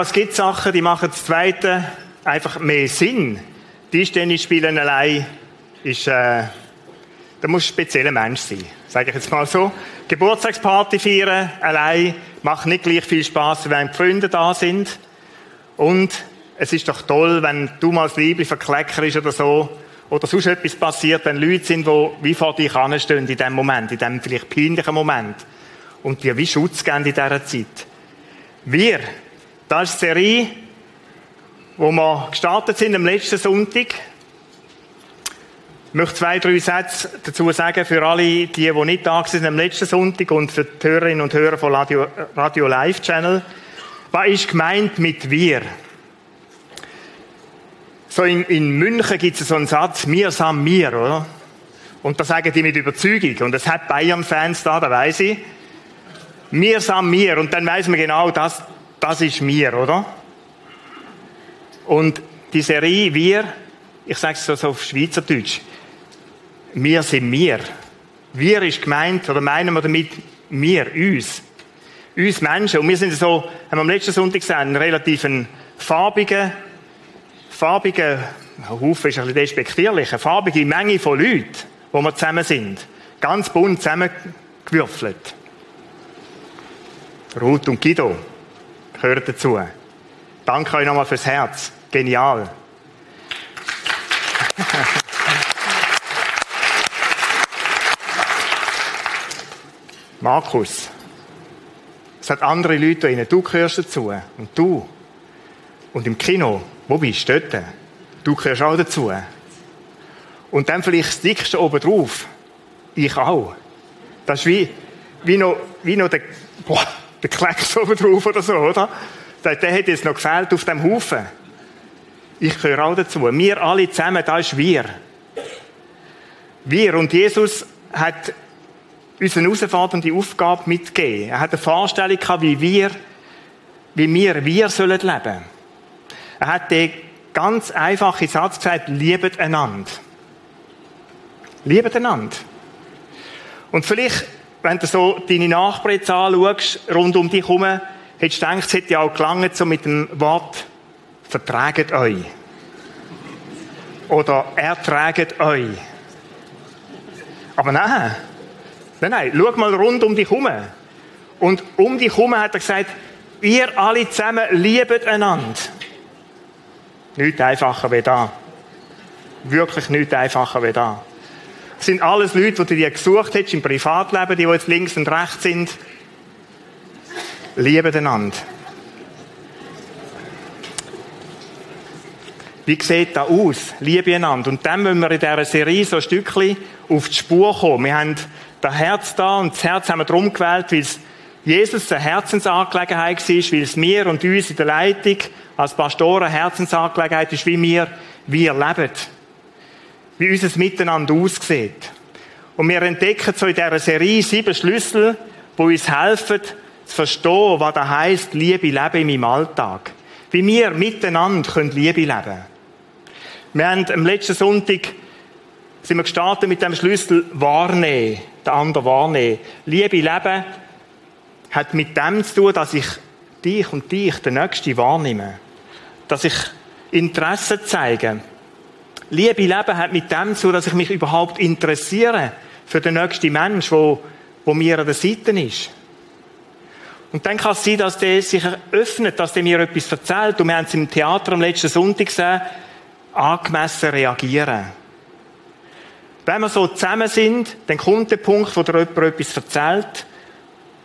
Es gibt Sachen, die machen das Zweite einfach mehr Sinn. Tischtennis spielen allein ist, äh, da muss ein spezieller Mensch sein. Sage ich jetzt mal so. Geburtstagsparty feiern allein macht nicht gleich viel Spaß, wenn die Freunde da sind. Und es ist doch toll, wenn du mal das Liebling verkleckerst oder so, oder sonst etwas passiert, wenn Leute sind, die wie vor dich anstehen in dem Moment, in dem vielleicht peinlichen Moment. Und dir wie Schutz geben in dieser Zeit. Wir, das ist die Serie, wo wir gestartet sind am letzten Sonntag. Ich möchte zwei, drei Sätze dazu sagen für alle, die, die nicht da sind am letzten Sonntag und für die Hörerinnen und Hörer von Radio, Radio Live Channel. Was ist gemeint mit wir? So in, in München gibt es so einen Satz, mir sam mir, oder? Und das sagen die mit Überzeugung. Und es hat Bayern-Fans da, da weiß ich. Mir sam mir. Und dann weiß man genau, das, das ist mir, oder? Und die Serie Wir, ich sage es so auf Schweizerdeutsch, wir sind wir. Wir ist gemeint, oder meinen wir damit wir, uns. Uns Menschen. Und wir sind so, haben wir am letzten Sonntag gesehen, einen relativ farbigen, farbigen, Haufen ist ein bisschen despektierlich, eine farbige Menge von Leuten, wo wir zusammen sind. Ganz bunt zusammengewürfelt. Ruth und Guido gehören dazu. Danke euch nochmal fürs Herz. Genial. Markus, es hat andere Leute da Du gehörst dazu. Und du. Und im Kino, wo bist du dort? Du gehörst auch dazu. Und dann vielleicht das dickste oben drauf. Ich auch. Das ist wie, wie noch, wie noch der, boah, der Klecks oben drauf oder so, oder? Der, der hat jetzt noch gefehlt auf dem Haufen. Ich gehöre auch dazu. Wir alle zusammen, da ist wir. Wir. Und Jesus hat uns eine herausfordernde Aufgabe mitgegeben. Er hat eine Vorstellung gehabt, wie wir, wie wir, wir sollen leben. Er hat den ganz einfachen Satz gesagt, liebet einander. Liebet einander. Und vielleicht, wenn du so deine Nachbarn jetzt anschaust, rund um dich herum, hättest du gedacht, es hätte ja auch gelangt, so mit dem Wort, vertraget euch. Oder ertraget euch. Aber nein. Nein, nein. Schau mal rund um dich herum. Und um dich herum hat er gesagt, ihr alle zusammen liebet einander. Nicht einfacher wie da. Wirklich nicht einfacher wie da. Sind alles Leute, die du dir gesucht hast im Privatleben, die jetzt links und rechts sind. Lieben einander. Wie sieht das aus? Liebe einander. Und dann müssen wir in dieser Serie so ein Stückchen auf die Spur kommen. Wir haben das Herz da und das Herz haben wir darum gewählt, weil es Jesus eine Herzensangelegenheit war, weil es mir und uns in der Leitung als Pastoren eine Herzensangelegenheit ist, wie wir, wir leben. Wie unser Miteinander aussieht. Und wir entdecken so in dieser Serie sieben Schlüssel, die uns helfen, zu verstehen, was das heisst, Liebe leben in meinem Alltag. Wie wir miteinander Liebe leben können. Wir haben am letzten Sonntag sind wir gestartet mit dem Schlüssel wahrnehmen, den anderen wahrnehmen. Liebe Leben hat mit dem zu tun, dass ich dich und dich, den Nächsten, wahrnehme. Dass ich Interesse zeige. Liebe Leben hat mit dem zu dass ich mich überhaupt interessiere für den nächsten Mensch, wo, wo mir an der Seite ist. Und dann kann es sein, dass der sich öffnet, dass der mir etwas erzählt. Und wir haben es im Theater am letzten Sonntag gesehen, angemessen reagieren. Wenn wir so zusammen sind, dann kommt der Punkt, wo der jemand etwas erzählt.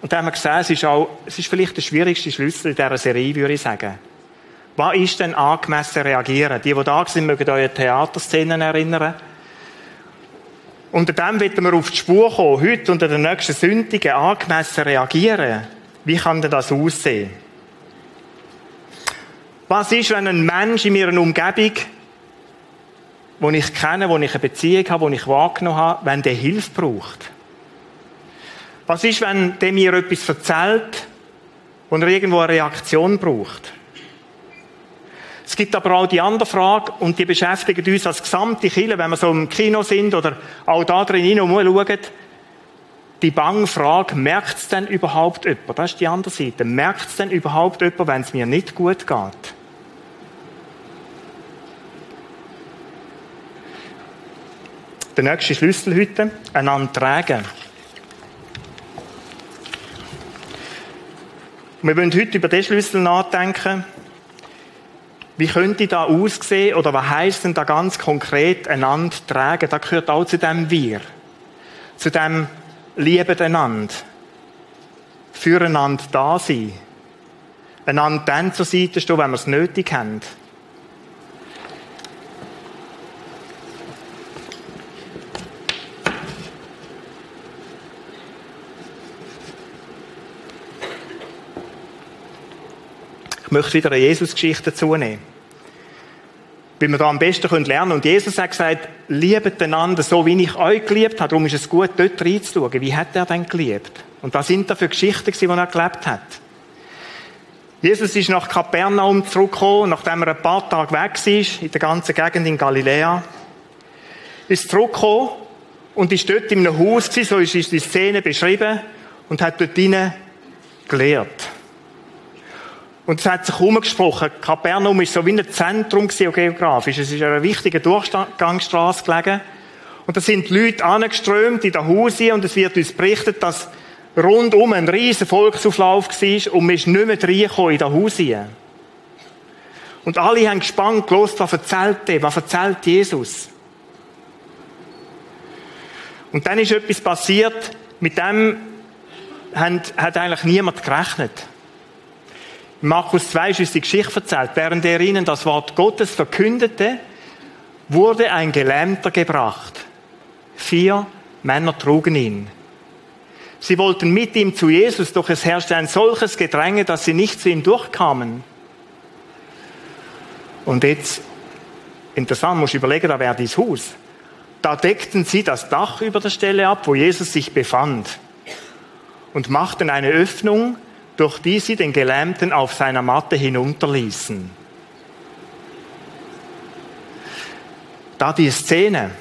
Und dann haben wir gesehen, es ist auch, es ist vielleicht der schwierigste Schlüssel in dieser Serie, würde ich sagen. Was ist denn angemessen reagieren? Die, die da sind, mögen euch Theaterszenen erinnern. Unter dem werden wir auf die Spur kommen, heute unter den nächsten Sündigen angemessen reagieren. Wie kann denn das aussehen? Was ist, wenn ein Mensch in meiner Umgebung wo ich kenne, wo ich eine Beziehung habe, wo ich wahrgenommen habe, wenn der Hilfe braucht? Was ist, wenn der mir etwas erzählt, wo er irgendwo eine Reaktion braucht? Es gibt aber auch die andere Frage, und die beschäftigt uns als gesamte Kirche, wenn wir so im Kino sind oder auch da drin hinein schauen. die bange Frage, merkt es denn überhaupt jemand? Das ist die andere Seite. Merkt es denn überhaupt jemand, wenn es mir nicht gut geht? Der nächste Schlüssel heute, einander tragen. Wir wollen heute über den Schlüssel nachdenken. Wie könnte da aussehen oder was heisst denn da ganz konkret einander tragen? Da gehört auch zu dem Wir. Zu dem lieben einander, füreinander da sein, einander dann zur Seite stehen, wenn wir es nötig haben. Ich möchte wieder eine Jesus-Geschichte dazu nehmen. Wie wir da am besten lernen können. Und Jesus hat gesagt, liebet einander so, wie ich euch geliebt habe. Darum ist es gut, dort reinzuschauen. Wie hat er denn geliebt? Und was sind da für Geschichten, die er gelebt hat? Jesus ist nach Kapernaum zurückgekommen, nachdem er ein paar Tage weg war, in der ganzen Gegend in Galiläa. Ist zurückgekommen und ist dort in einem Haus gewesen, so ist die Szene beschrieben, und hat dort drinnen gelehrt. Und es hat sich herumgesprochen, Kapernaum war so wie ein Zentrum geografisch. Es ist eine wichtige Durchgangsstraße gelegen. Und da sind Leute angeströmt in den Hause und es wird uns berichtet, dass rundum ein riesen Volksauflauf war und man ist nicht mehr reingekommen in den Hause. Und alle haben gespannt gelost, was erzählt er, was erzählt Jesus. Und dann ist etwas passiert, mit dem hat eigentlich niemand gerechnet. Markus 2 ist uns die Geschichte erzählt. Während er ihnen das Wort Gottes verkündete, wurde ein Gelähmter gebracht. Vier Männer trugen ihn. Sie wollten mit ihm zu Jesus, doch es herrschte ein solches Gedränge, dass sie nicht zu ihm durchkamen. Und jetzt, interessant, muss ich überlegen, da wäre dieses Haus. Da deckten sie das Dach über der Stelle ab, wo Jesus sich befand, und machten eine Öffnung, durch die sie den Gelähmten auf seiner Matte hinunterließen. Da die Szene,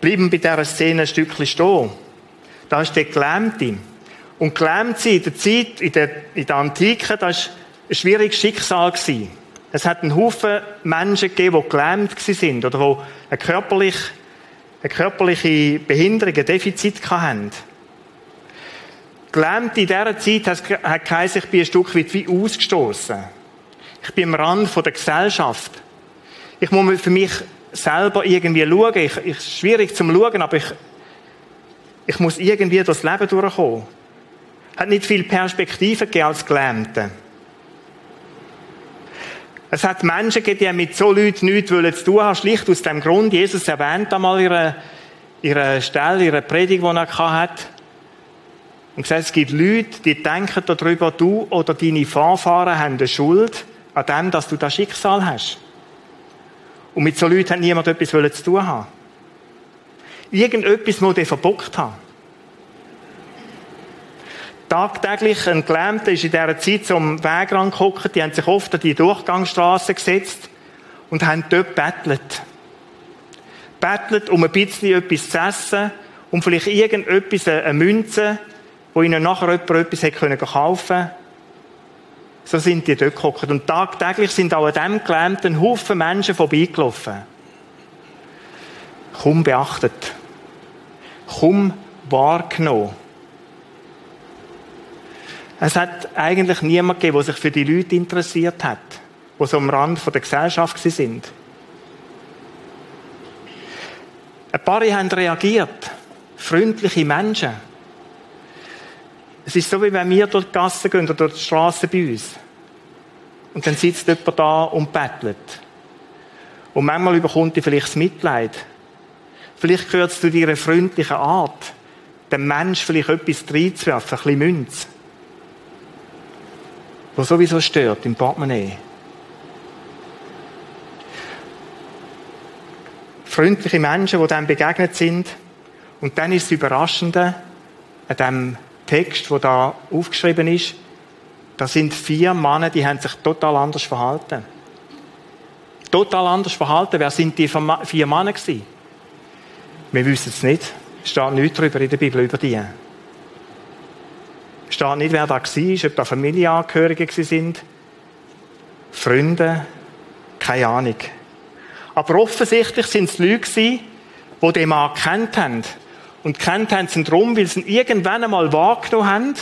blieben bei dieser Szene ein Stückchen stehen. Da ist der Gelähmte. Und gelähmt sie in der Zeit, in der, in der Antike, das war ein schwieriges Schicksal. Gewesen. Es hat einen Haufen Menschen gegeben, die gelähmt sind oder die eine körperliche, eine körperliche Behinderung, ein Defizit hatten. Gelähmt in dieser Zeit hat geheißen, ich bin ein Stück weit wie ausgestoßen. Ich bin am Rand der Gesellschaft. Ich muss für mich selber irgendwie schauen. Ich, ich, ist schwierig zum Schauen, aber ich, ich muss irgendwie das Leben durchkommen. Hat nicht viel Perspektive gegeben als Gelähmte. Es hat Menschen gegeben, die mit so Leuten nichts zu tun haben, schlicht aus dem Grund. Jesus erwähnt einmal ihre, ihre Stelle, ihre Predigt, die er hatte. Und gesagt, es gibt Leute, die denken darüber, du oder deine Vorfahren haben eine Schuld an dem, dass du das Schicksal hast. Und mit so Leuten hat niemand etwas zu tun haben. Irgendetwas muss der verbockt haben. Tagtäglich ein Gelähmter ist in dieser Zeit zum Wegrand geguckt, die haben sich oft an die Durchgangsstraße gesetzt und haben dort bettelt. Bettelt, um ein bisschen etwas zu essen, um vielleicht irgendetwas, eine Münze, wo ihnen nachher jemand etwas kaufen können. So sind die dort gekommen. Und tagtäglich sind auch an diesem gelähmten Haufen Menschen vorbeigelaufen. Kaum beachtet. Kaum wahrgenommen. Es hat eigentlich niemand gegeben, der sich für die Leute interessiert hat, die so am Rand der Gesellschaft sind. Ein paar haben reagiert. Freundliche Menschen. Es ist so, wie wenn wir durch die Gassen gehen oder durch die Straße bei uns. Und dann sitzt jemand da und bettelt. Und manchmal überkommt dir vielleicht das Mitleid. Vielleicht gehört es zu deiner freundlichen Art, dem Mensch vielleicht etwas reinzuwerfen, ein bisschen Münz. Was sowieso stört im Portemonnaie. Freundliche Menschen, die dem begegnet sind. Und dann ist das Überraschende an dem Text, der da aufgeschrieben ist, da sind vier Männer, die haben sich total anders verhalten. Total anders verhalten. Wer sind die vier Männer gewesen? Wir wissen es nicht. Steht nichts darüber in der Bibel über die. Steht nicht, wer da war, ob da Familienangehörige sind, Freunde, keine Ahnung. Aber offensichtlich sind es Leute die den Mann kennt haben. Und kennt haben sie ihn darum, weil sie ihn irgendwann einmal wahrgenommen haben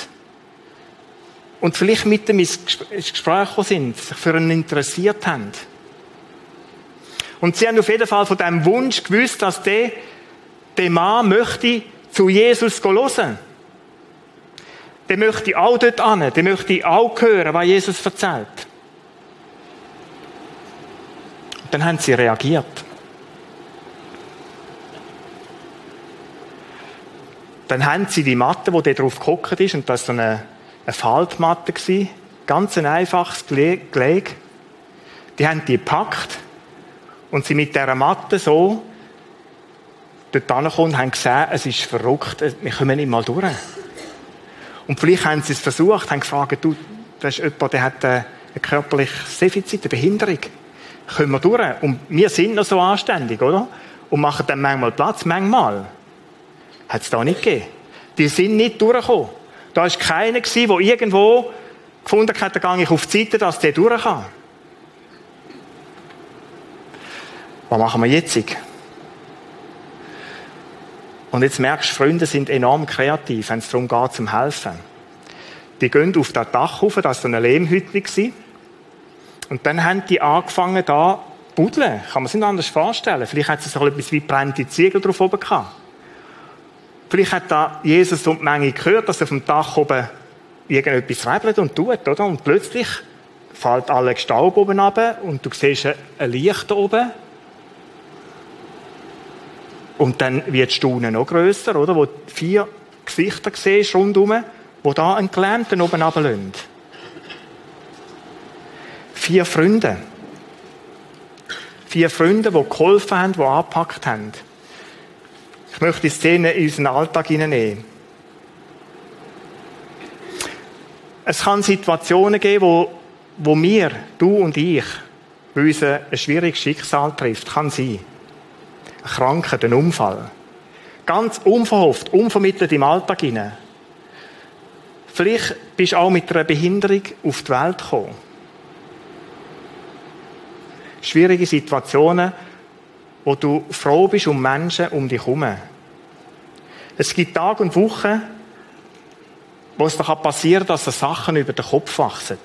und vielleicht mit ihm ins Gespräch sind, sich für ihn interessiert haben. Und sie haben auf jeden Fall von diesem Wunsch gewusst, dass der, der Mann möchte zu Jesus hören. Der möchte auch dort an, der möchte auch hören, was Jesus erzählt. Und dann haben sie reagiert. Dann haben sie die Matte, wo der drauf gehockt ist, und das war so eine, eine Faltmatte, gewesen, ganz ein einfaches Gelege. Die haben die gepackt und sie mit dieser Matte so dort angekommen und haben gesehen, es ist verrückt, wir kommen nicht mal durch. Und vielleicht haben sie es versucht, haben gefragt, du, das ist jemand, der hat ein körperliches Defizit, eine Behinderung. Können wir durch? Und wir sind noch so anständig, oder? Und machen dann manchmal Platz, manchmal. Hat es da nicht gegeben. Die sind nicht durchgekommen. Da war keiner, der irgendwo gefunden hat, da gehe ich auf die Seite, dass der durch kann. Was machen wir jetzt? Und jetzt merkst du, Freunde sind enorm kreativ, wenn es darum geht, zum Helfen. Die gehen auf das Dach rauf, das war eine Lehmhütte. Und dann haben die angefangen, da zu buddeln. Kann man sich nicht anders vorstellen. Vielleicht hat es so etwas wie brennende Ziegel drauf oben gehabt. Vielleicht hat da Jesus und die Menge gehört, dass er vom Dach oben irgendetwas rebelt und tut, oder? Und plötzlich fällt alle Staub oben runter und du siehst ein Licht oben und dann wird die Stunde noch grösser, oder? Wo vier Gesichter siehst rundherum, wo da einen Gelähmten oben runterlassen. Vier Freunde. Vier Freunde, die geholfen haben, die angepackt haben. Ich möchte die Szene in unseren Alltag hineinnehmen. Es kann Situationen geben, wo, wo wir, du und ich, bei uns ein schwieriges Schicksal trifft. Kann sein. Krankheit, ein Unfall. Ganz unverhofft, unvermittelt im Alltag hinein. Vielleicht bist du auch mit einer Behinderung auf die Welt gekommen. Schwierige Situationen, wo du froh bist um Menschen um dich herum. Es gibt Tage und Wochen, wo es doch passieren kann, dass Sachen über den Kopf wachsen.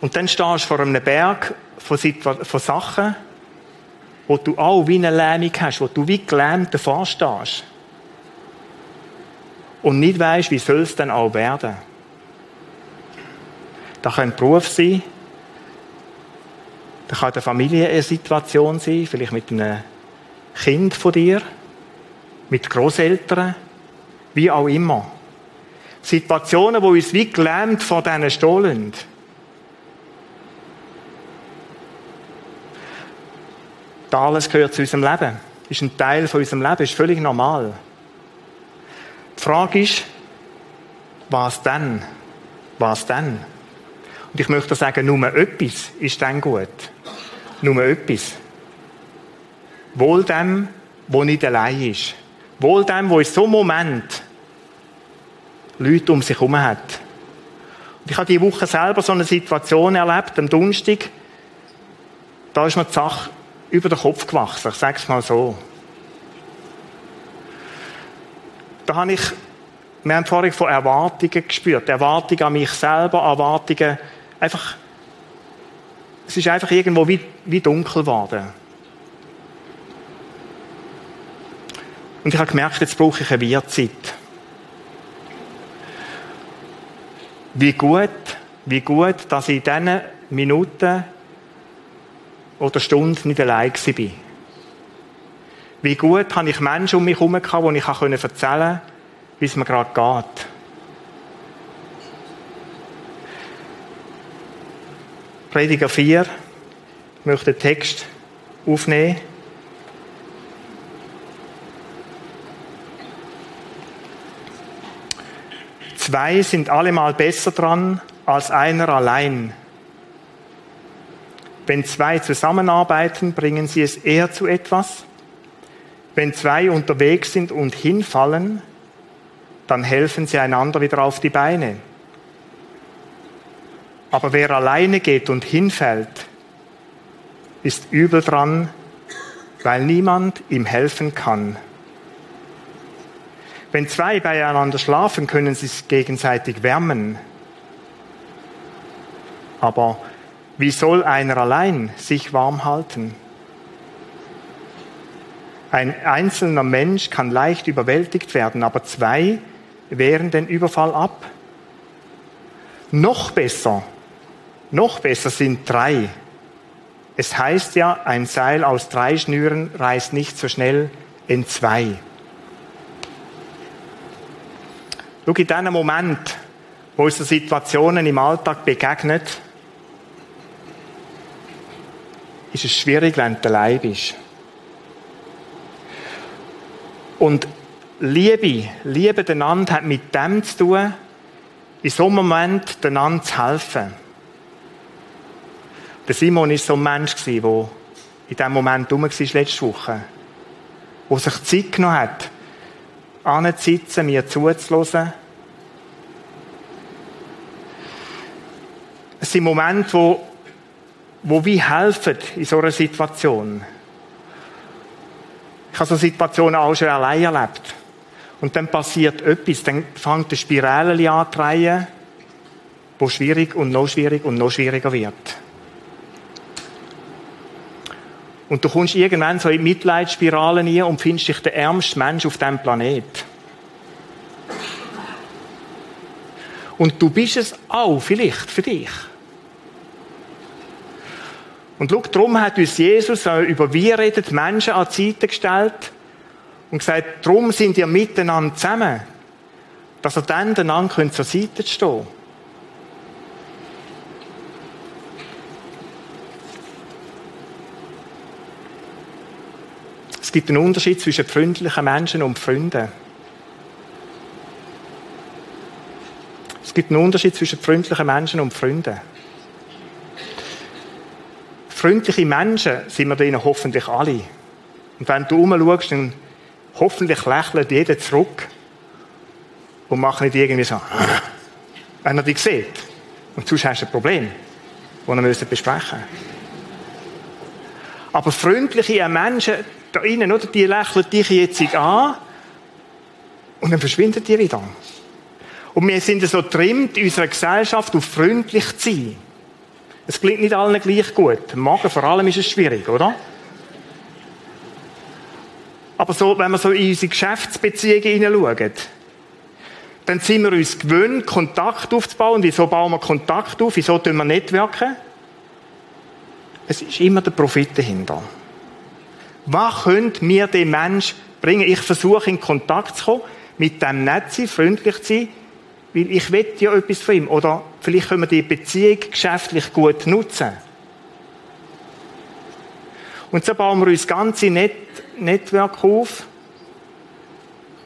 Und dann stehst du vor einem Berg von, Sachen, wo du auch wie eine Lähmung hast, wo du wie gelähmt davor stehst. Und nicht weißt, wie soll es denn auch werden. Da kann Beruf sein, da kann eine Familie eine Situation sein, vielleicht mit einem Kind von dir, mit Großeltern, wie auch immer. Situationen, wo uns wie gelähmt vor diesen stehen. Das alles gehört zu unserem Leben. Ist ein Teil von unserem Leben, ist völlig normal. Die Frage ist, was denn? Was denn? Und ich möchte sagen, nur etwas ist dann gut. Nur etwas. Wohl dem, wo nicht allein ist. Wohl dem, wo in so einem Moment Leute um sich herum hat. Und ich habe diese Woche selber so eine Situation erlebt, am Donnerstag. Da ist mir die Sache über den Kopf gewachsen. Ich sage es mal so. Da habe ich, wir haben vorhin von Erwartungen gespürt. Erwartungen an mich selber, Erwartungen, einfach, es ist einfach irgendwo wie, wie dunkel geworden. Und ich habe gemerkt, jetzt brauche ich eine Wirtzeit. Wie gut, wie gut, dass ich in diesen Minuten oder Stunde nicht allein war. Wie gut habe ich Menschen um mich herum die ich erzählen konnte, wie es mir gerade geht. Prediger 4, ich möchte den Text aufnehmen. Zwei sind allemal besser dran als einer allein. Wenn zwei zusammenarbeiten, bringen sie es eher zu etwas. Wenn zwei unterwegs sind und hinfallen, dann helfen sie einander wieder auf die Beine. Aber wer alleine geht und hinfällt, ist übel dran, weil niemand ihm helfen kann. Wenn zwei beieinander schlafen, können sie sich gegenseitig wärmen. Aber wie soll einer allein sich warm halten? Ein einzelner Mensch kann leicht überwältigt werden, aber zwei wehren den Überfall ab. Noch besser, noch besser sind drei. Es heißt ja, ein Seil aus drei Schnüren reißt nicht so schnell in zwei. Schau, in diesem Moment, wo uns Situationen im Alltag begegnet, ist es schwierig, wenn du allein bist. Und Liebe, Liebe einander hat mit dem zu tun, in so einem Moment einander zu helfen. Der Simon war so ein Mensch, der in diesem Moment rum war, letzte Woche. Der sich Zeit genommen hat, anzusitzen, mir zuzuhören. Es sind Momente, wo, wo wir helfen in so einer Situation. Ich habe so Situationen auch schon allein erlebt. Und dann passiert etwas, dann fängt eine Spirale an zu drehen, wo schwierig und noch schwierig und noch schwieriger wird. Und du kommst irgendwann so in Mitleidsspiralen rein und findest dich der ärmste Mensch auf diesem Planet. Und du bist es auch, vielleicht, für dich. Und schau, darum hat uns Jesus über wir redet Menschen an die Seite gestellt und gesagt, darum sind ihr miteinander zusammen, dass ihr dann einander zur Seite stehen Es gibt einen Unterschied zwischen freundlichen Menschen und Freunden. Es gibt einen Unterschied zwischen freundlichen Menschen und Freunden. Freundliche Menschen sind wir denen hoffentlich alle. Und wenn du umschaust, dann hoffentlich lächelt jeder zurück und macht nicht irgendwie so, wenn er dich sieht. Und sonst hast du ein Problem, das wir müssen besprechen Aber freundliche Menschen da innen, oder, die lächeln dich jetzt an und dann verschwinden die wieder. Und wir sind so trimmt in unserer Gesellschaft, auf freundlich zu sein. Es klingt nicht allen gleich gut. Magen vor allem ist es schwierig, oder? Aber so, wenn wir so in unsere Geschäftsbeziehungen hineinschauen, dann sind wir uns gewöhnt, Kontakt aufzubauen. Wieso bauen wir Kontakt auf? Wieso tun wir networken? Es ist immer der Profit dahinter. Was könnte mir dem Mensch bringen? Ich versuche in Kontakt zu kommen, mit dem nett sein, freundlich zu sein, weil ich will ja etwas von ihm. Oder vielleicht können wir die Beziehung geschäftlich gut nutzen. Und so bauen wir uns ganze Net Network auf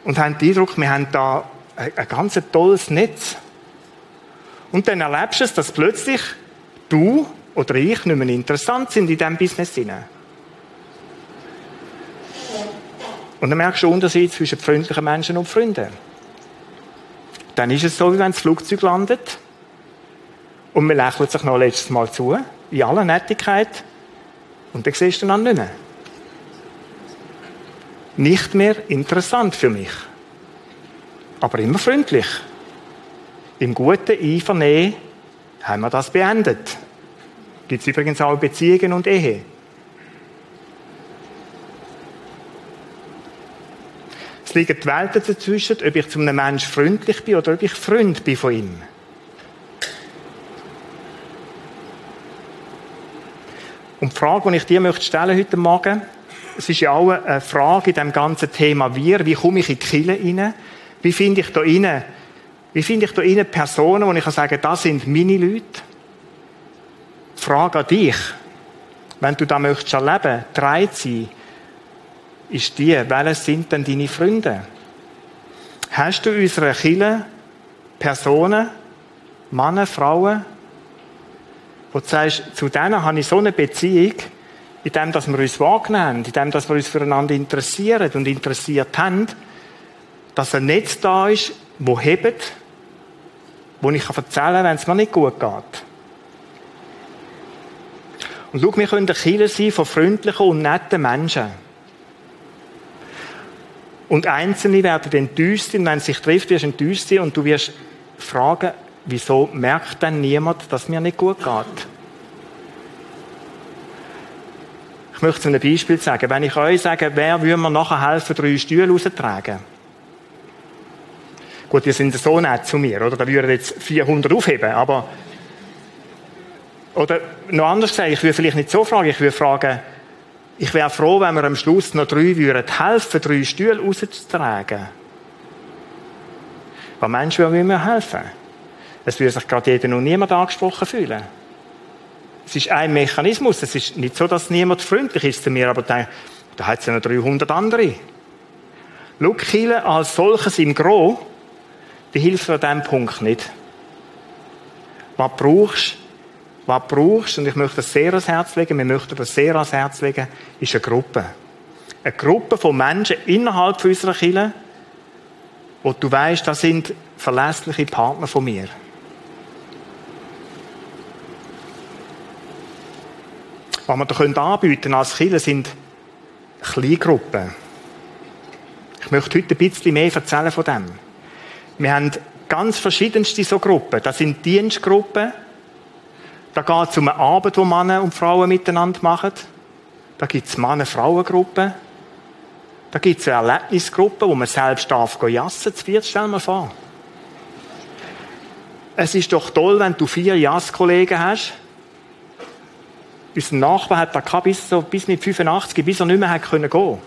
und haben den Eindruck, wir haben da ein, ein ganz tolles Netz. Und dann erlebst du es, dass plötzlich du oder ich nicht mehr interessant sind in diesem Business. Hinein. Und dann merkst du den Unterschied zwischen freundlichen Menschen und Freunden. Dann ist es so, wie wenn das Flugzeug landet und man lächelt sich noch letztes Mal zu, in aller Nettigkeit, und dann siehst du dann nicht mehr. Nicht mehr interessant für mich. Aber immer freundlich. Im guten Einvernehmen haben wir das beendet. Gibt es übrigens auch Beziehungen und Ehe. Liegen die Welten dazwischen, ob ich zu einem Menschen freundlich bin oder ob ich Freund bin von ihm. Und die Frage, die ich dir möchte stellen heute Morgen, es ist ja auch eine Frage in dem ganzen Thema Wir. Wie komme ich in die Kirche rein? Wie finde ich da rein, wie finde ich da rein Personen, wo ich kann sagen, das sind meine Leute? Die Frage an dich, wenn du da möchtest erleben, drei sein, ist die, welche sind denn deine Freunde? Hast du unsere Kirche Personen, Männer, Frauen, wo du sagst, zu denen habe ich so eine Beziehung, in dem, dass wir uns wahrnehmen, in dem, dass wir uns füreinander interessieren und interessiert haben, dass ein Netz da ist, wo hebt, wo ich erzählen kann, wenn es mir nicht gut geht. Und schau, wir können Kinder sein von freundlichen und netten Menschen. Und Einzelne werden enttäuscht sein, wenn es sich trifft, wirst du enttäuscht sein und du wirst fragen, wieso merkt denn niemand, dass es mir nicht gut geht? Ich möchte zu einem Beispiel sagen. Wenn ich euch sage, wer würde mir nachher helfen, drei Stühle rauszutragen? Gut, ihr sind so nett zu mir, oder? Da würden jetzt 400 aufheben, aber oder noch anders gesagt, ich würde vielleicht nicht so fragen, ich würde fragen, ich wäre froh, wenn wir am Schluss noch drei würden helfen, drei Stühle rauszutragen. Weil Menschen wollen mir helfen. Es würde sich gerade jeder noch niemand angesprochen fühlen. Es ist ein Mechanismus. Es ist nicht so, dass niemand freundlich ist zu mir, aber da, da hat es ja noch 300 andere. Schau, als solches im Gros, die hilft an diesem Punkt nicht. Was brauchst was du brauchst, und ich möchte das sehr ans Herz legen, wir möchten das sehr ans Herz legen, ist eine Gruppe. Eine Gruppe von Menschen innerhalb unserer Kirche, wo du weißt, das sind verlässliche Partner von mir. Was wir da anbieten als Kirche sind Kleingruppen. Ich möchte heute ein bisschen mehr erzählen von dem. Wir haben ganz verschiedenste so Gruppen. Das sind Dienstgruppen, da geht es um eine Arbeit, die Männer und Frauen miteinander machen. Da gibt es Männer-Frauen-Gruppen. Da gibt es eine Erlebnisgruppe, wo man selbst darf jassen. Das vierte stell mir vor. Es ist doch toll, wenn du vier Jasskollegen hast. Unser Nachbar hat da bis, so, bis mit 85, bis er nicht mehr hat können gehen.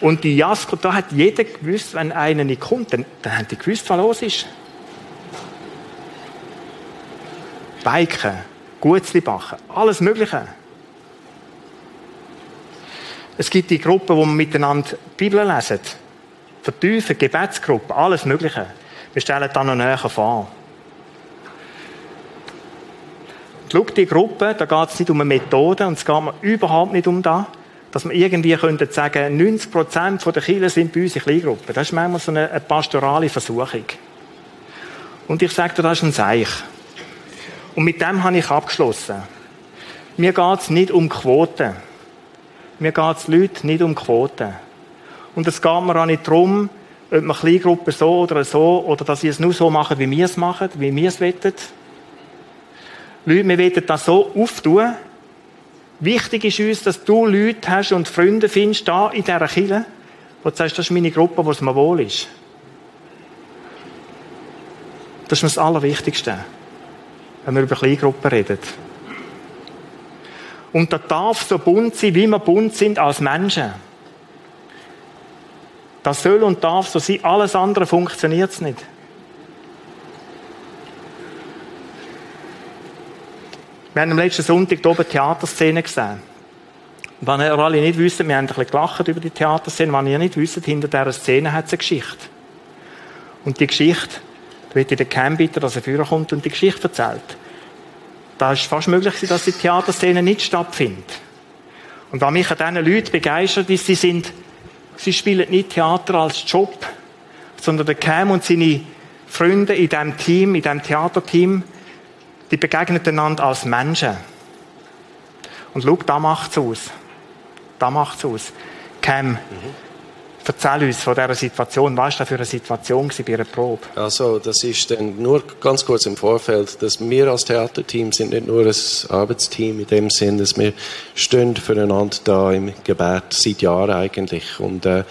Und die Jasko, da hat jeder gewusst, wenn einer nicht kommt, dann, dann haben die gewusst, was los ist. Biken, Gutzli backen, alles Mögliche. Es gibt die Gruppen, wo man miteinander die Bibel lesen. Vertiefen, Gebetsgruppen, alles Mögliche. Wir stellen dann noch näher vor. Schau, die Gruppe, da geht es nicht um eine Methode und es geht mir überhaupt nicht um das, dass man irgendwie könnte sagen, 90% der Kinder sind bei uns in Kleingruppen. Das ist manchmal so eine, eine pastorale Versuchung. Und ich sage dir, das ist ein Seich. Und mit dem habe ich abgeschlossen. Mir geht es nicht um Quoten. Mir geht es Leute nicht um Quoten. Und es geht mir auch nicht darum, ob man Kleingruppen so oder so, oder dass sie es nur so machen, wie wir es machen, wie wir es wollen. Leute, wir wollen das so auftun. Wichtig ist uns, dass du Leute hast und Freunde findest, da in dieser Kirche, wo du sagst, das ist meine Gruppe, wo es mir wohl ist. Das ist mir das Allerwichtigste wenn wir über Kleingruppen reden. Und da darf so bunt sein, wie wir bunt sind als Menschen. Das soll und darf so sein, alles andere funktioniert es nicht. Wir haben am letzten Sonntag hier oben Theaterszene gesehen. wenn ihr alle nicht wisst, wir haben ein bisschen gelacht über die Theaterszene, wenn ihr nicht wisst, hinter dieser Szene hat es eine Geschichte. Und die Geschichte, wird in der Cam bitten, dass er vorkommt und die Geschichte erzählt. Da ist fast möglich, dass die Theaterszene nicht stattfindet. Und was mich an diesen Leuten begeistert, ist, sie sind, sie spielen nicht Theater als Job, sondern der Cam und seine Freunde in diesem Team, in diesem Theaterteam, die begegnen einander als Menschen. Und schau, da macht's aus. Da macht's aus. Cam, mhm. Erzähl uns von dieser Situation. Was war das für eine Situation bei einer Probe? Also, das ist dann nur ganz kurz im Vorfeld, dass wir als Theaterteam sind nicht nur ein Arbeitsteam in dem Sinn, dass wir stehen füreinander da im Gebet seit Jahren eigentlich. Und, äh,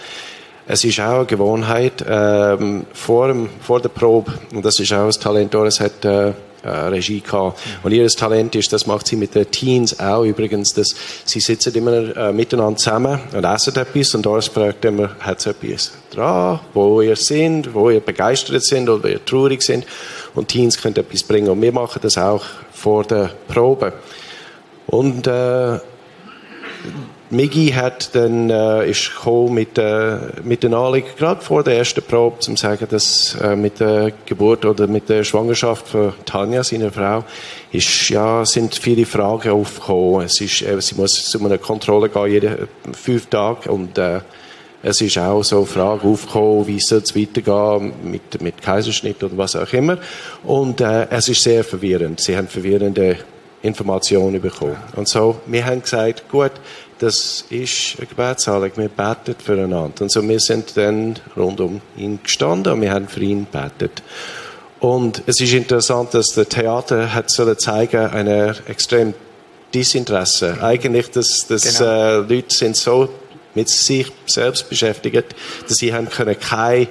es ist auch eine Gewohnheit, ähm, vor, dem, vor der Probe, und das ist auch ein Talent, Doris hat, äh, äh, Regie gehabt. Und ihr Talent ist, das macht sie mit den Teens auch. Übrigens, dass sie sitzen immer äh, miteinander zusammen und essen etwas und Doris fragt immer, hat es etwas dran, wo ihr sind, wo ihr begeistert sind oder wo ihr traurig sind? Und Teens können etwas bringen. Und wir machen das auch vor der Probe. Und äh, Migi hat dann, äh, ist mit, äh, mit den Anliegen, gerade vor der ersten Probe, zum sagen, dass äh, mit der Geburt oder mit der Schwangerschaft von Tanja, seiner Frau, ist, ja, sind viele Fragen aufgekommen. Es ist, äh, sie muss zu einer Kontrolle gehen, jede fünf Tage und äh, es ist auch so eine Frage aufgekommen, wie soll es weitergehen mit, mit Kaiserschnitt oder was auch immer. Und äh, es ist sehr verwirrend. Sie haben verwirrende Informationen bekommen. Und so, wir haben gesagt, gut, das ist eine Gebetshaltung, wir beten füreinander. Und so, wir sind dann rund um ihn gestanden und wir haben für ihn gebetet. Und es ist interessant, dass der Theater hat sollen zeigen, eine extrem Desinteresse. Eigentlich, dass, dass genau. äh, Leute sind so mit sich selbst beschäftigt, dass sie haben können kein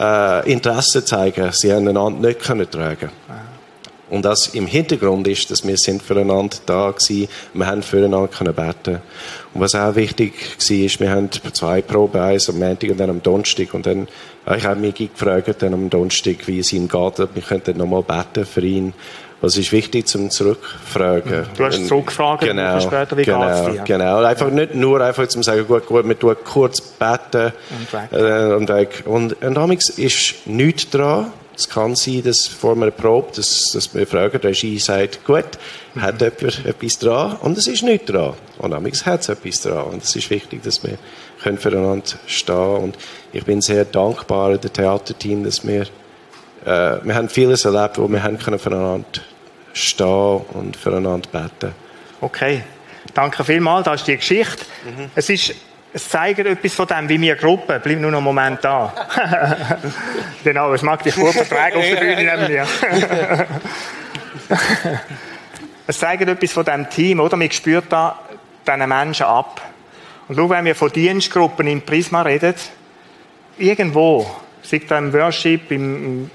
äh, Interesse zeigen. Sie haben einander nicht können tragen. Und das im Hintergrund ist, dass wir sind füreinander da gewesen, wir haben füreinander können beten. Und was auch wichtig war, ist, wir haben zwei Proben, eins am Montag und dann am Donnerstag. Und dann, ich habe mich gefragt, dann am Donnerstag, wie es ihm geht, wir könnten nochmal beten für ihn. Was ist wichtig zum Zurückfragen? Du hast zurückgefragt, genau, später, wie genau, geht's dir? Genau, einfach nicht nur einfach zum sagen, gut, gut, wir tun kurz beten und weg. Äh, und weg. Und, und damals ist nichts dran. Es kann sein, dass vor einer Probe, dass, dass wir fragen, der Regie sagt, gut, hat mhm. jemand etwas dran? Und es ist nichts dran. Und damals hat es etwas dran. Und es ist wichtig, dass wir können füreinander stehen Und ich bin sehr dankbar dem Theaterteam, dass wir, äh, wir haben vieles erlebt, wo wir haben können füreinander stehen und füreinander beten. Okay, danke vielmals. Das ist die Geschichte. Mhm. Es, ist, es zeigt etwas von dem, wie wir Gruppe. Bleib nur noch einen Moment da. genau, es mag dich gut vertragen auf der Bühne neben mir. es zeigt etwas von diesem Team, oder? Man spürt da diesen Menschen ab. Und schau, wenn wir von Dienstgruppen im Prisma reden, irgendwo, sei es im Worship, im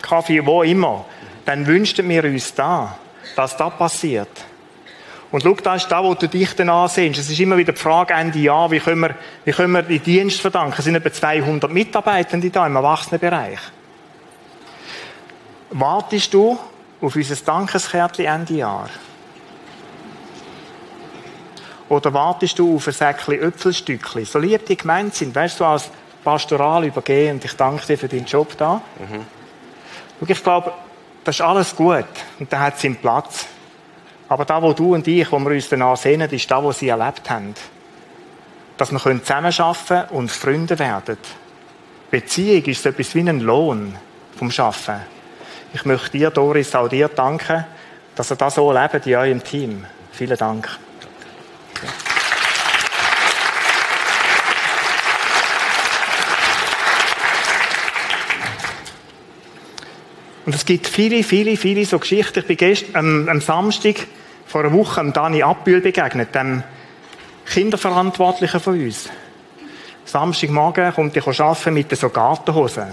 Kaffee, wo immer, dann wünschen wir uns da, dass das passiert. Und schau, das ist da, wo du dich dann ansiehst. Es ist immer wieder die Frage, Ende Jahr, wie können wir, wie können wir die Dienst verdanken? Es sind etwa 200 Mitarbeitende da im Erwachsenenbereich. Wartest du auf unser Dankeskärtchen Ende Jahr? Oder wartest du auf ein Säckchen Äpfelstückchen? So lieb die gemeint sind, weißt du, als Pastoral übergehen und ich danke dir für deinen Job da. Mhm. ich glaube, das ist alles gut und da hat seinen Platz. Aber da, wo du und ich, wo wir uns danach sehnen, ist da, wo sie erlebt haben. Dass wir zusammenarbeiten können und Freunde werden. Beziehung ist so etwas wie ein Lohn vom Schaffen. Ich möchte dir, Doris, auch dir danken, dass ihr das so lebt in eurem Team. Vielen Dank. Und es gibt viele, viele, viele so Geschichten. Ich bin gestern, am, am Samstag vor einer Woche Dani Abbühl begegnet, dem Kinderverantwortlichen von uns. Samstagmorgen kommt er arbeiten mit so Gartenhosen.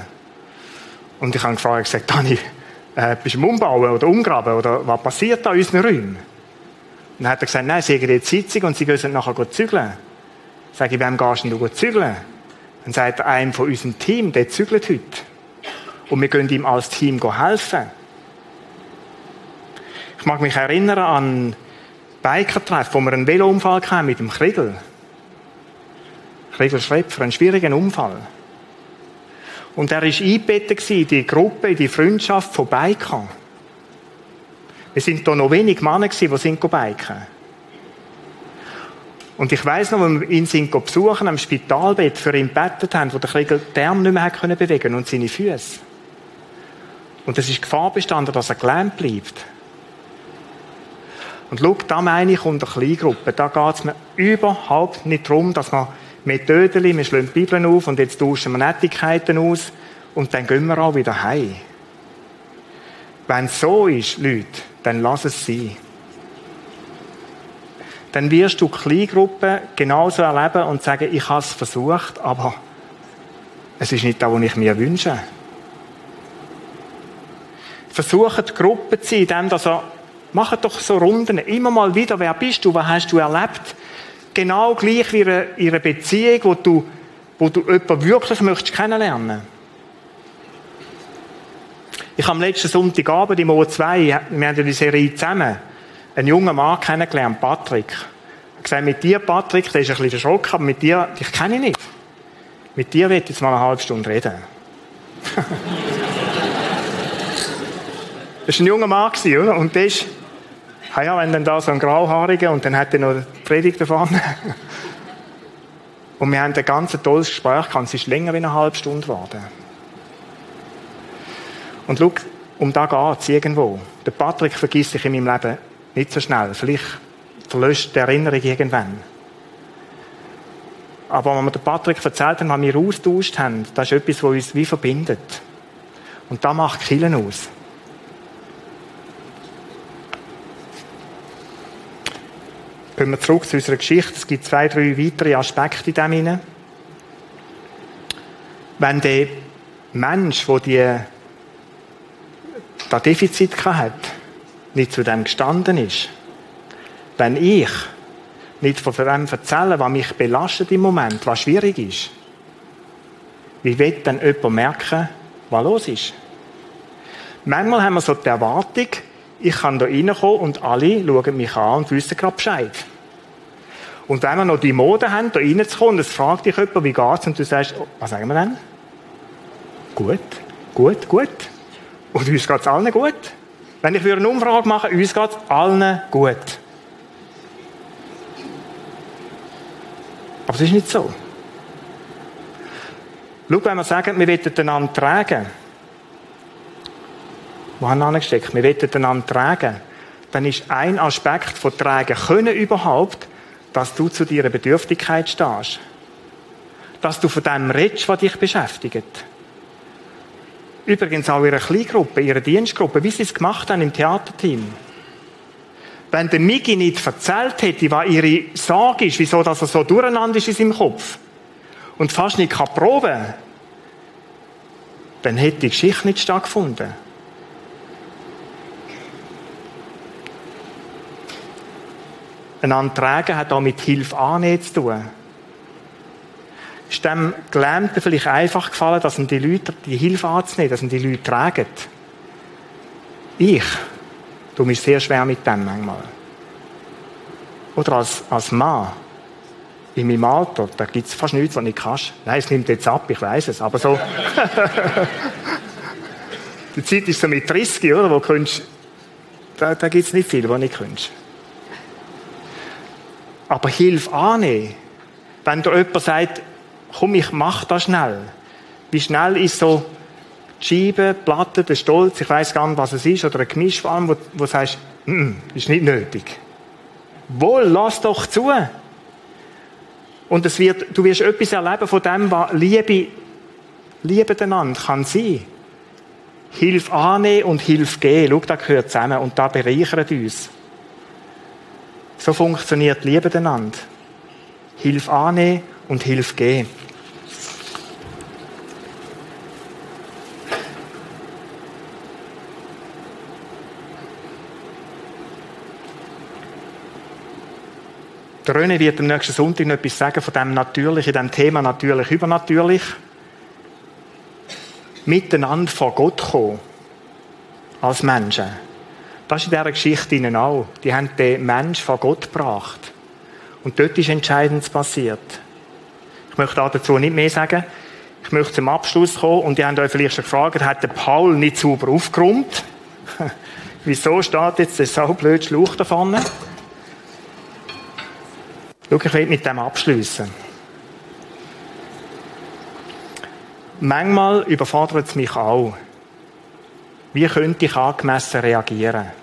Und ich habe gefragt, gesagt, Dani, äh, bist du Umbauen oder Umgraben oder was passiert da in unseren Räumen? Und dann hat er gesagt, nein, sie haben jetzt Sitzung und sie gehen nachher zügeln. Sag ich, wem gehst du zügeln? Dann sagt einer von unserem Team, der zügelt heute. Und wir können ihm als Team helfen. Ich mag mich erinnern an Biker-Treff, wo wir einen Velounfall hatten mit dem Kriegel. Kriegel Schrepfer, einen schwierigen Unfall. Und er war eingebettet in die Gruppe, in die Freundschaft von Bikern. Wir sind da noch wenig Männer die sind biken. Und ich weiss noch, wenn wir ihn sind besuchen am Spitalbett für ihn gebetet haben, wo der Kriegel die Arme nicht mehr bewegen konnte und seine Füße. Und es ist Gefahr bestanden, dass er gelähmt bleibt. Und schau, da meine ich unter Kleingruppen, da geht es mir überhaupt nicht darum, dass mit Tödeli, wir schlagen die Bibeln auf und jetzt tauschen wir Nettigkeiten aus und dann gehen wir auch wieder heim. Wenn es so ist, Leute, dann lass es sein. Dann wirst du Kleingruppen genauso erleben und sagen, ich habe es versucht, aber es ist nicht das, was ich mir wünsche versuchen, Gruppen zu sein, indem dass er, macht doch so Runden, immer mal wieder, wer bist du, was hast du erlebt? Genau gleich wie in einer Beziehung, wo du, wo du jemanden wirklich möchtest kennenlernen. Ich habe am letzten Sonntagabend im O2, wir haben die Serie zusammen, einen jungen Mann kennengelernt, Patrick. Hat gesagt, mit dir, Patrick, der ist ein bisschen erschrocken, aber mit dir, dich kenne ich nicht. Mit dir wird jetzt mal eine halbe Stunde reden. das war ein junger Mann, oder? Und der ist, ah ja, wenn dann da so ein Grauhaariger und dann hat er noch die Predigt davon. und wir haben ein ganz tolles Gespräch gehabt. Es ist länger als eine halbe Stunde geworden. Und schau, um da geht es irgendwo. Der Patrick vergisst sich in meinem Leben nicht so schnell. Vielleicht verlöscht die Erinnerung irgendwann. Aber wenn wir der Patrick erzählt haben, was wir austauscht haben, das ist etwas, was uns wie verbindet. Und da macht Killen aus. Gehen wir zurück zu unserer Geschichte. Es gibt zwei, drei weitere Aspekte in dem hinein. Wenn der Mensch, der die, das Defizit hat, nicht zu dem gestanden ist, wenn ich nicht von dem erzähle, was mich belastet im Moment, was schwierig ist, wie wird dann jemand merken, was los ist? Manchmal haben wir so die Erwartung, ich kann da reinkommen und alle schauen mich an und wissen gerade Bescheid. Und wenn wir noch die Mode haben, da reinzukommen, und es fragt dich jemand, wie geht's, und du sagst, oh, was sagen wir denn? Gut, gut, gut. Und uns geht's allen gut. Wenn ich eine Umfrage mache, uns geht's allen gut. Aber es ist nicht so. Schau, wenn wir sagen, wir wollen einander tragen, wo haben wir angesteckt? Wir wollen einander tragen, dann ist ein Aspekt von tragen können überhaupt, dass du zu deiner Bedürftigkeit stehst. Dass du von dem redest, was dich beschäftigt. Übrigens auch in ihrer Kleingruppe, in ihrer Dienstgruppe, wie sie es gemacht haben im Theaterteam. Wenn der Migi nicht erzählt hätte, was ihre Sorge ist, wieso dass er so durcheinander ist in seinem Kopf und fast nicht kann proben dann hätte die Geschichte nicht stattgefunden. Einander tragen hat auch mit Hilfe annehmen zu tun. Ist dem Gelähmten vielleicht einfach gefallen, dass die Leute die Hilfe anzunehmen, dass die Leute tragen? Ich tue mich sehr schwer mit dem manchmal. Oder als, als Mann in meinem Alter, da gibt es fast nichts, was ich kann. Nein, es nimmt jetzt ab, ich weiß es, aber so. die Zeit ist so mit 30, oder? Wo kannst, da, da gibt es nicht viel, was ich kannst. Aber Hilfe annehmen, wenn da jemand sagt, komm, ich mach das schnell. Wie schnell ist so die Scheibe, die Platte, der Stolz, ich weiß gar nicht, was es ist, oder ein Gemischwalm, wo, wo du sagst, mm, ist nicht nötig. Wohl, lass doch zu. Und wird, du wirst etwas erleben von dem, was Liebe, Liebe einander kann sein. Hilf annehmen und Hilf geben. Schau, das gehört zusammen und da bereichert uns. So funktioniert Liebe einander. Hilf annehmen und Hilf geben. Der René wird am nächsten Sonntag noch etwas sagen von dem Natürlichen, dem Thema natürlich, übernatürlich. Miteinander vor Gott kommen. Als Menschen. Das ist in dieser Geschichte ihnen auch. Die haben den Mensch vor Gott gebracht. Und dort ist Entscheidendes passiert. Ich möchte dazu nicht mehr sagen. Ich möchte zum Abschluss kommen und die haben euch vielleicht schon gefragt, hat der Paul nicht sauber aufgeräumt? Wieso steht jetzt der so blöde Schluch da vorne? Schau, ich will mit dem abschließen. Manchmal überfordert es mich auch. Wie könnte ich angemessen reagieren?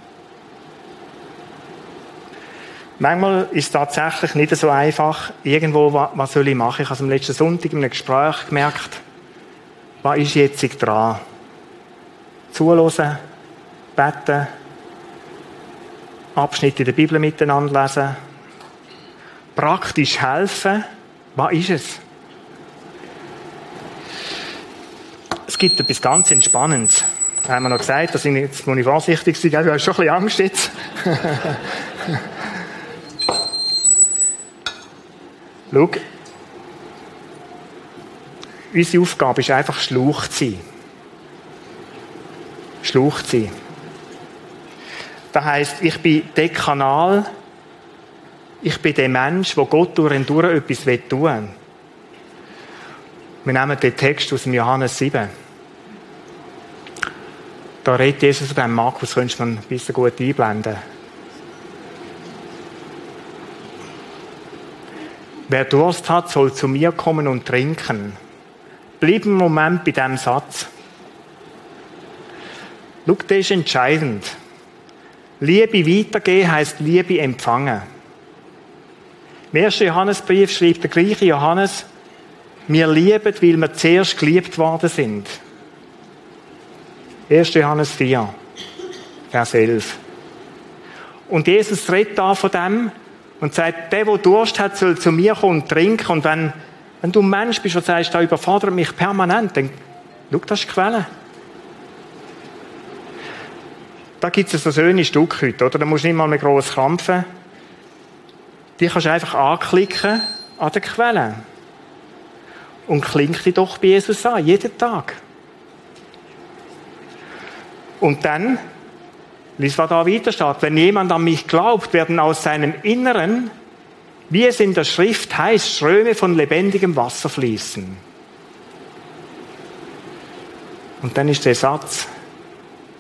Manchmal ist es tatsächlich nicht so einfach, irgendwo, was soll ich machen? Ich habe am letzten Sonntag in einem Gespräch gemerkt, was ist jetzt dran? Zuhören, beten, Abschnitte der Bibel miteinander lesen, praktisch helfen. Was ist es? Es gibt etwas ganz Entspannendes. Haben wir noch gesagt, dass ich jetzt muss ich vorsichtig sein, du hast schon ein bisschen Angst jetzt. Schau, unsere Aufgabe ist einfach Schluch zu sein. Schluch zu sein. Das heisst, ich bin der Kanal, Ich bin der Mensch, wo Gott durch und durch etwas tun will. Wir nehmen den Text aus dem Johannes 7. Da redet Jesus von dem Markus, könntest du ein bisschen gut einblenden. Wer Durst hat, soll zu mir kommen und trinken. Bleib einen Moment bei diesem Satz. Schau, das ist entscheidend. Liebe weitergehen heisst Liebe empfangen. Im ersten Johannesbrief schreibt der gleiche Johannes, wir lieben, weil wir zuerst geliebt worden sind. 1. Johannes 4, Vers 11. Und Jesus redet da von dem und sagt, der, der Durst hat, soll zu mir kommen und trinken. Und wenn, wenn du ein Mensch bist und sagst, da überfordert mich permanent, dann schau, das ist die Quelle. Da gibt es so schönes Stück heute, oder? Da musst du nicht mal mehr gross krampfen. Die kannst du einfach anklicken an der Quelle. Und klingt dich doch bei Jesus an, jeden Tag. Und dann, lies was da weiter steht, wenn jemand an mich glaubt, werden aus seinem Inneren, wie es in der Schrift heißt, Ströme von lebendigem Wasser fließen. Und dann ist der Satz,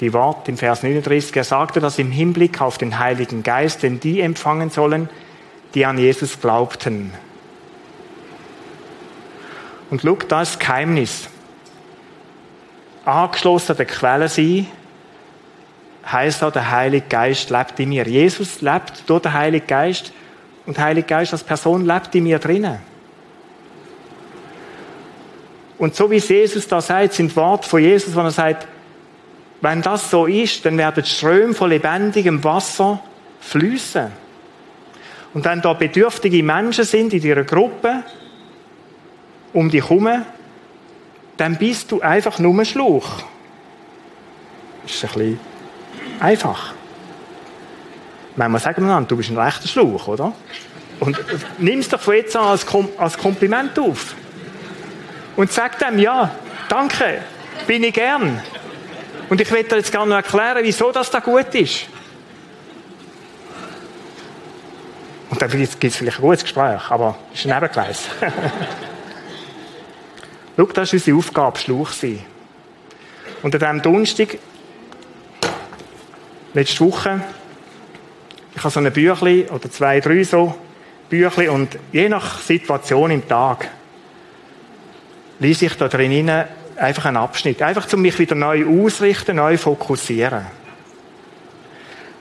die Wort im Vers 39, er sagte das im Hinblick auf den Heiligen Geist, den die empfangen sollen, die an Jesus glaubten. Und schau, das Geheimnis. Angeschlossen an der Quelle sein, heisst auch, der Heilige Geist lebt in mir. Jesus lebt durch den Heiligen Geist und der Heilige Geist als Person lebt in mir drinnen. Und so wie Jesus da sagt, sind Worte von Jesus, wo er sagt, wenn das so ist, dann werden Ströme von lebendigem Wasser fließen. Und wenn da bedürftige Menschen sind in ihrer Gruppe, um dich herum, dann bist du einfach nur ein Schluch. Das ist ein bisschen einfach. Manchmal sagen wir du bist ein rechter Schluch, oder? Und nimm es doch von jetzt an als, Kom als Kompliment auf. Und sag dem, ja, danke, bin ich gern. Und ich werde dir jetzt gerne noch erklären, wieso das da gut ist. Und dann gibt es vielleicht ein gutes Gespräch, aber es ist ein Nebengleis. Schau, das ist unsere Aufgabe, Schluch sein. Und an diesem Donnerstag, letzte Woche, ich habe so ein Büchlein oder zwei, drei so Büchlein und je nach Situation im Tag lese ich da drin einfach einen Abschnitt. Einfach, um mich wieder neu ausrichten, neu fokussieren.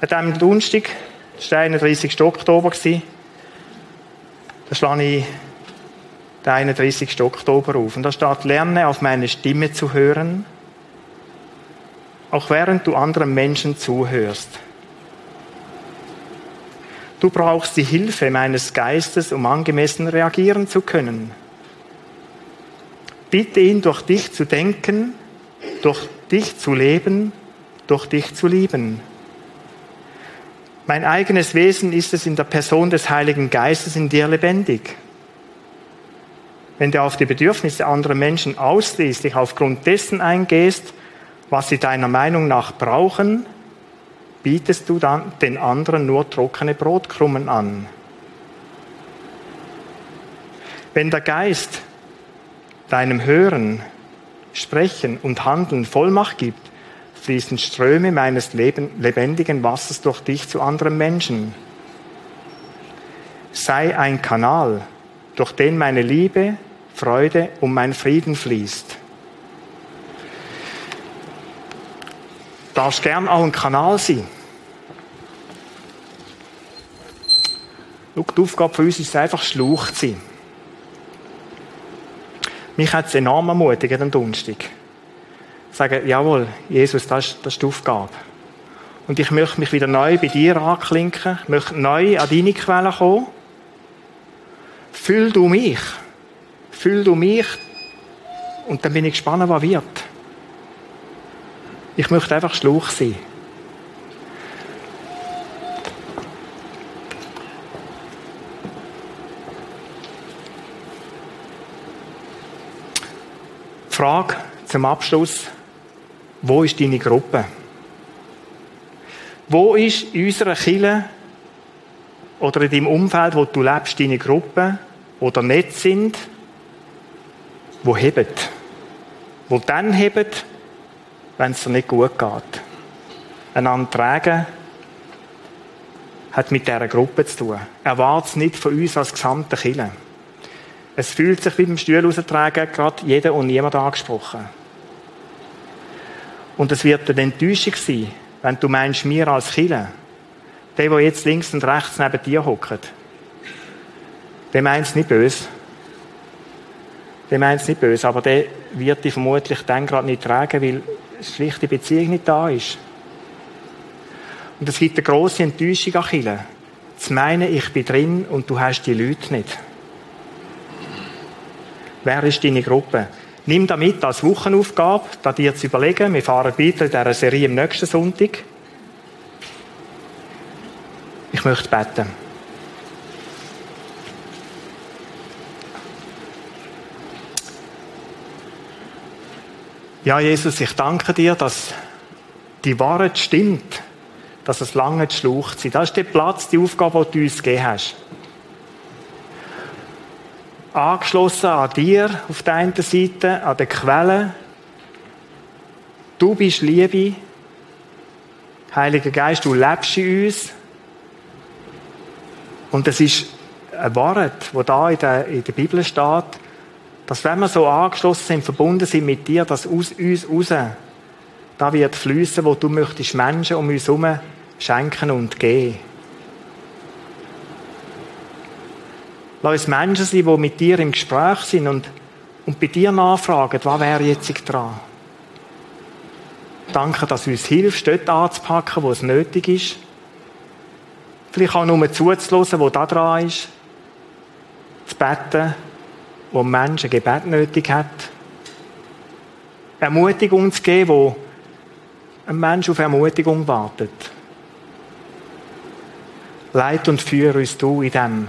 An diesem Donnerstag, das war der 31. Oktober, da schlage ich den 31. Oktober auf. Und da steht, lerne auf meine Stimme zu hören, auch während du anderen Menschen zuhörst. Du brauchst die Hilfe meines Geistes, um angemessen reagieren zu können. Bitte ihn, durch dich zu denken, durch dich zu leben, durch dich zu lieben. Mein eigenes Wesen ist es in der Person des Heiligen Geistes in dir lebendig. Wenn du auf die Bedürfnisse anderer Menschen ausschließlich aufgrund dessen eingehst, was sie deiner Meinung nach brauchen, bietest du dann den anderen nur trockene Brotkrummen an. Wenn der Geist deinem Hören, Sprechen und Handeln Vollmacht gibt, fließen Ströme meines lebendigen Wassers durch dich zu anderen Menschen. Sei ein Kanal, durch den meine Liebe, Freude und mein Frieden fließt. Darfst gern auch ein Kanal sein. Schau, die Aufgabe für uns ist es einfach, Schluch zu sein. Mich hat es enorm ermutigt am Donnerstag. Sagen, jawohl, Jesus, das ist, das ist die Aufgabe. Und ich möchte mich wieder neu bei dir anklinken, möchte neu an deine Quelle kommen. Füll du mich. Füll du mich. Und dann bin ich gespannt, was wird. Ich möchte einfach Schluch sein. Frage zum Abschluss. Wo ist deine Gruppe? Wo ist in unserer Kirche oder in deinem Umfeld, wo du lebst, deine Gruppe oder nicht sind, wo heben. Wo dann heben, wenn es dir nicht gut geht. Einander tragen hat mit dieser Gruppe zu tun. Erwartet es nicht von uns als gesamte Kille. Es fühlt sich wie beim Stuhl gerade jeder und niemand angesprochen. Und es wird eine Enttäuschung sein, wenn du meinst, wir als Kille, der, der jetzt links und rechts neben dir hockt, der meint es nicht böse. Der meint es nicht böse, aber der wird dich vermutlich dann gerade nicht tragen, weil schlicht die Beziehung nicht da ist. Und es gibt eine grosse Enttäuschung an Chile. Zu meinen, ich bin drin und du hast die Leute nicht. Wer ist deine Gruppe? Nimm damit als Wochenaufgabe, da dir zu überlegen. Wir fahren weiter in dieser Serie am nächsten Sonntag. Ich möchte beten. Ja, Jesus, ich danke dir, dass die Wahrheit stimmt, dass es lange schlucht sind. Das ist der Platz, die Aufgabe, die du uns gegeben hast. Angeschlossen an dir auf der einen Seite, an der Quelle. Du bist Liebe. Heiliger Geist, du lebst in uns. Und es ist eine Wahrheit, die da in der Bibel steht, dass wenn wir so angeschlossen sind, verbunden sind mit dir, dass aus uns raus da wird fließen, wo du möchtest Menschen um uns herum schenken und geben. Lass uns Menschen sein, die mit dir im Gespräch sind und, und bei dir nachfragen, was wäre jetzt dran? Danke, dass du uns hilfst, dort anzupacken, wo es nötig ist. Vielleicht auch nur zuzulassen, wo da dran ist. Zu beten, wo ein Mensch ein Gebet nötig hat. Ermutigung zu geben, wo ein Mensch auf Ermutigung wartet. Leit und führe uns du in dem.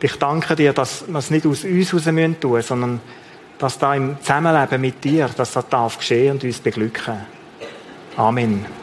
Ich danke dir, dass wir es nicht aus uns heraus tun müssen, sondern dass da im Zusammenleben mit dir, dass das darf geschehen und uns beglücken. Amen.